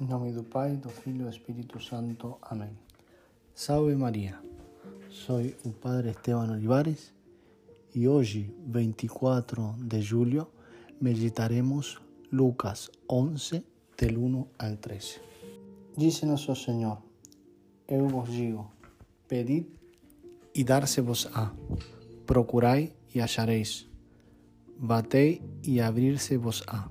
Em nome do Pai, do Filho e do Espírito Santo. Amém. Salve Maria. Sou o Padre Esteban Olivares e hoje, 24 de julho, meditaremos Lucas 11, del 1 al 13. Dice nosso Senhor: Eu vos digo, pedid e dar-se-vos-á, procurai e achareis, batei e abrir-se-vos-á.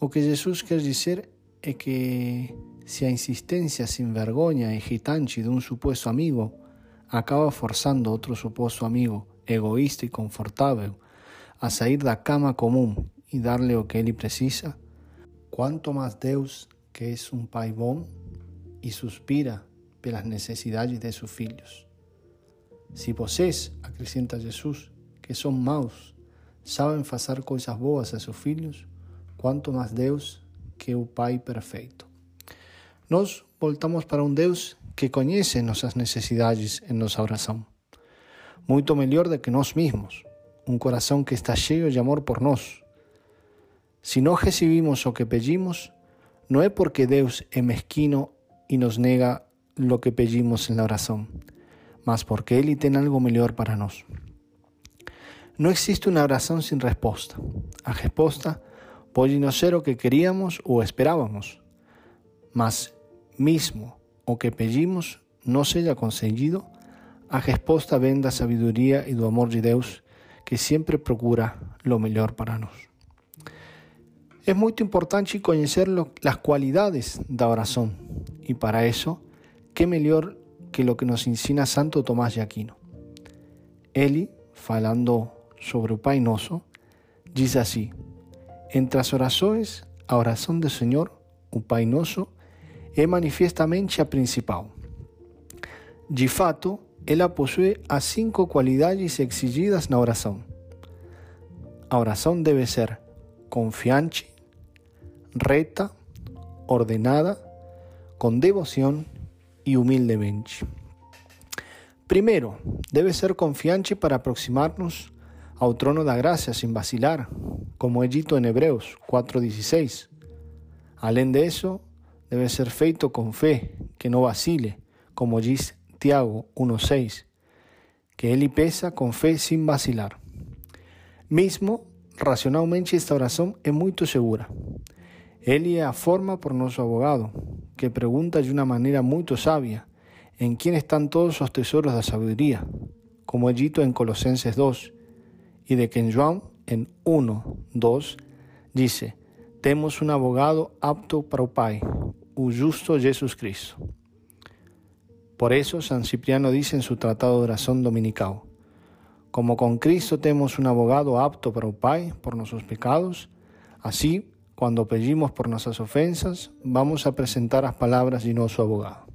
O que Jesus quer dizer é que se a insistência sem vergonha e irritante de um suposto amigo acaba forçando outro suposto amigo egoísta e confortável a sair da cama comum e dar-lhe o que ele precisa, quanto mais Deus, que é um pai bom e suspira pelas necessidades de seus filhos. Se vocês, acrescenta Jesus, que são maus, sabem fazer coisas boas a seus filhos, quanto mais Deus, que o Pai perfeito. Nós voltamos para um Deus que conhece nossas necessidades em nossa oração. Muito melhor do que nós mesmos. Um coração que está cheio de amor por nós. Se não recebimos o que pedimos, não é porque Deus é mesquino e nos nega o que pedimos na oração, mas porque Ele tem algo melhor para nós. Não existe uma oração sem resposta. A resposta pode não ser o que queríamos ou esperávamos, mas mesmo o que pedimos não seja concedido, a resposta vem da sabedoria e do amor de Deus que sempre procura o melhor para nós. É muito importante conhecer as qualidades da oração e para isso, que melhor que o que nos ensina Santo Tomás de Aquino. Ele, falando sobre o Pai Nosso, diz assim: Entre as orações, a oração do Senhor, o Pai Nosso, é manifestamente a principal. De fato, ela possui as cinco qualidades exigidas na oração. A oração deve ser confiante, reta, ordenada, com devoção e humildemente. Primeiro, deve ser confiante para aproximar-nos ao trono da graça sem vacilar, como é dito em Hebreus 4:16. Além disso, deve ser feito com fé, que não vacile, como diz Tiago 1:6, que ele peça com fé sem vacilar. Mesmo racionalmente esta oração é muito segura. Ele é a forma por nosso abogado, que pergunta de uma maneira muito sábia em quem estão todos os tesouros da sabedoria, como é dito em Colossenses 2, y de que en Juan, en 1, 2, dice, temos un abogado apto para o Pai, o justo Jesus Cristo. Por eso San Cipriano dice en su tratado de oración dominical, como con Cristo temos un abogado apto para o Pai por nuestros pecados, así, cuando pedimos por nuestras ofensas, vamos a presentar las palabras de nuestro abogado.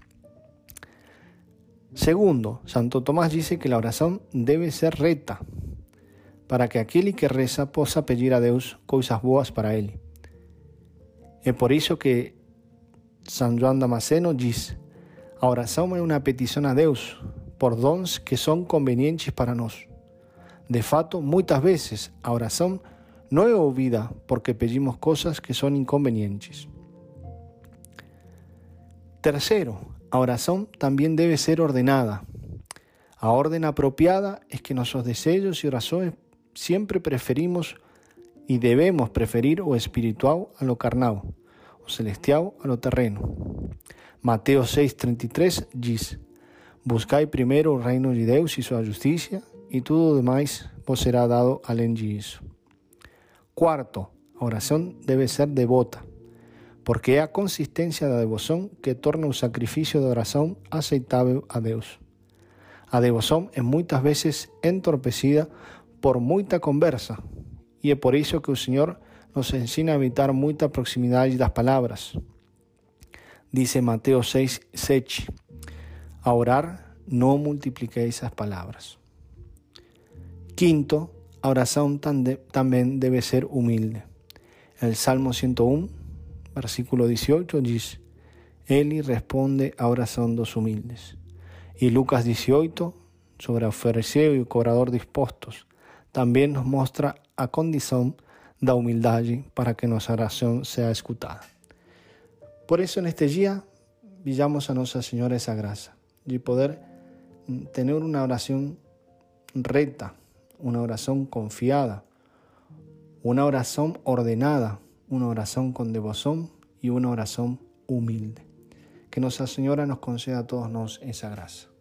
Segundo, Santo Tomás dice que la oración debe ser recta, para que aquele que reza possa pedir a Deus coisas boas para ele. É por isso que São João Damasceno diz: a oração é uma petição a Deus por dons que são convenientes para nós. De fato, muitas vezes a oração não é ouvida porque pedimos coisas que são inconvenientes. Terceiro, a oração também deve ser ordenada. A ordem apropriada é que nossos desejos e orações siempre preferimos y debemos preferir o espiritual a lo carnal, o celestial a lo terreno. Mateo 6,33 diz: Buscai primeiro o reino de Deus e sua justiça, e tudo demais vos será dado além disso. Quarto, oração deve ser devota, porque é a consistência da devoção que torna o sacrifício da oração aceitável a Deus. A devoção é muitas vezes entorpecida por muita conversa. E é por isso que o Senhor nos ensina a evitar muita proximidade das palavras. Dice Mateus 6, 7. A orar, não multipliqueis as palavras. Quinto, a oração também deve ser humilde. El Salmo 101, versículo 18 diz: Ele responde a oração dos humildes. E Lucas 18, sobre o fariseu e cobrador dispostos, também nos mostra a condição da humildade para que nossa oração seja escutada. Por eso en este día villamos a Nuestra Señora esa gracia y poder tener una oración recta, una oración confiada, una oración ordenada, una oración con devoción y una oración humilde. Que Nuestra Señora nos conceda a todos esa gracia.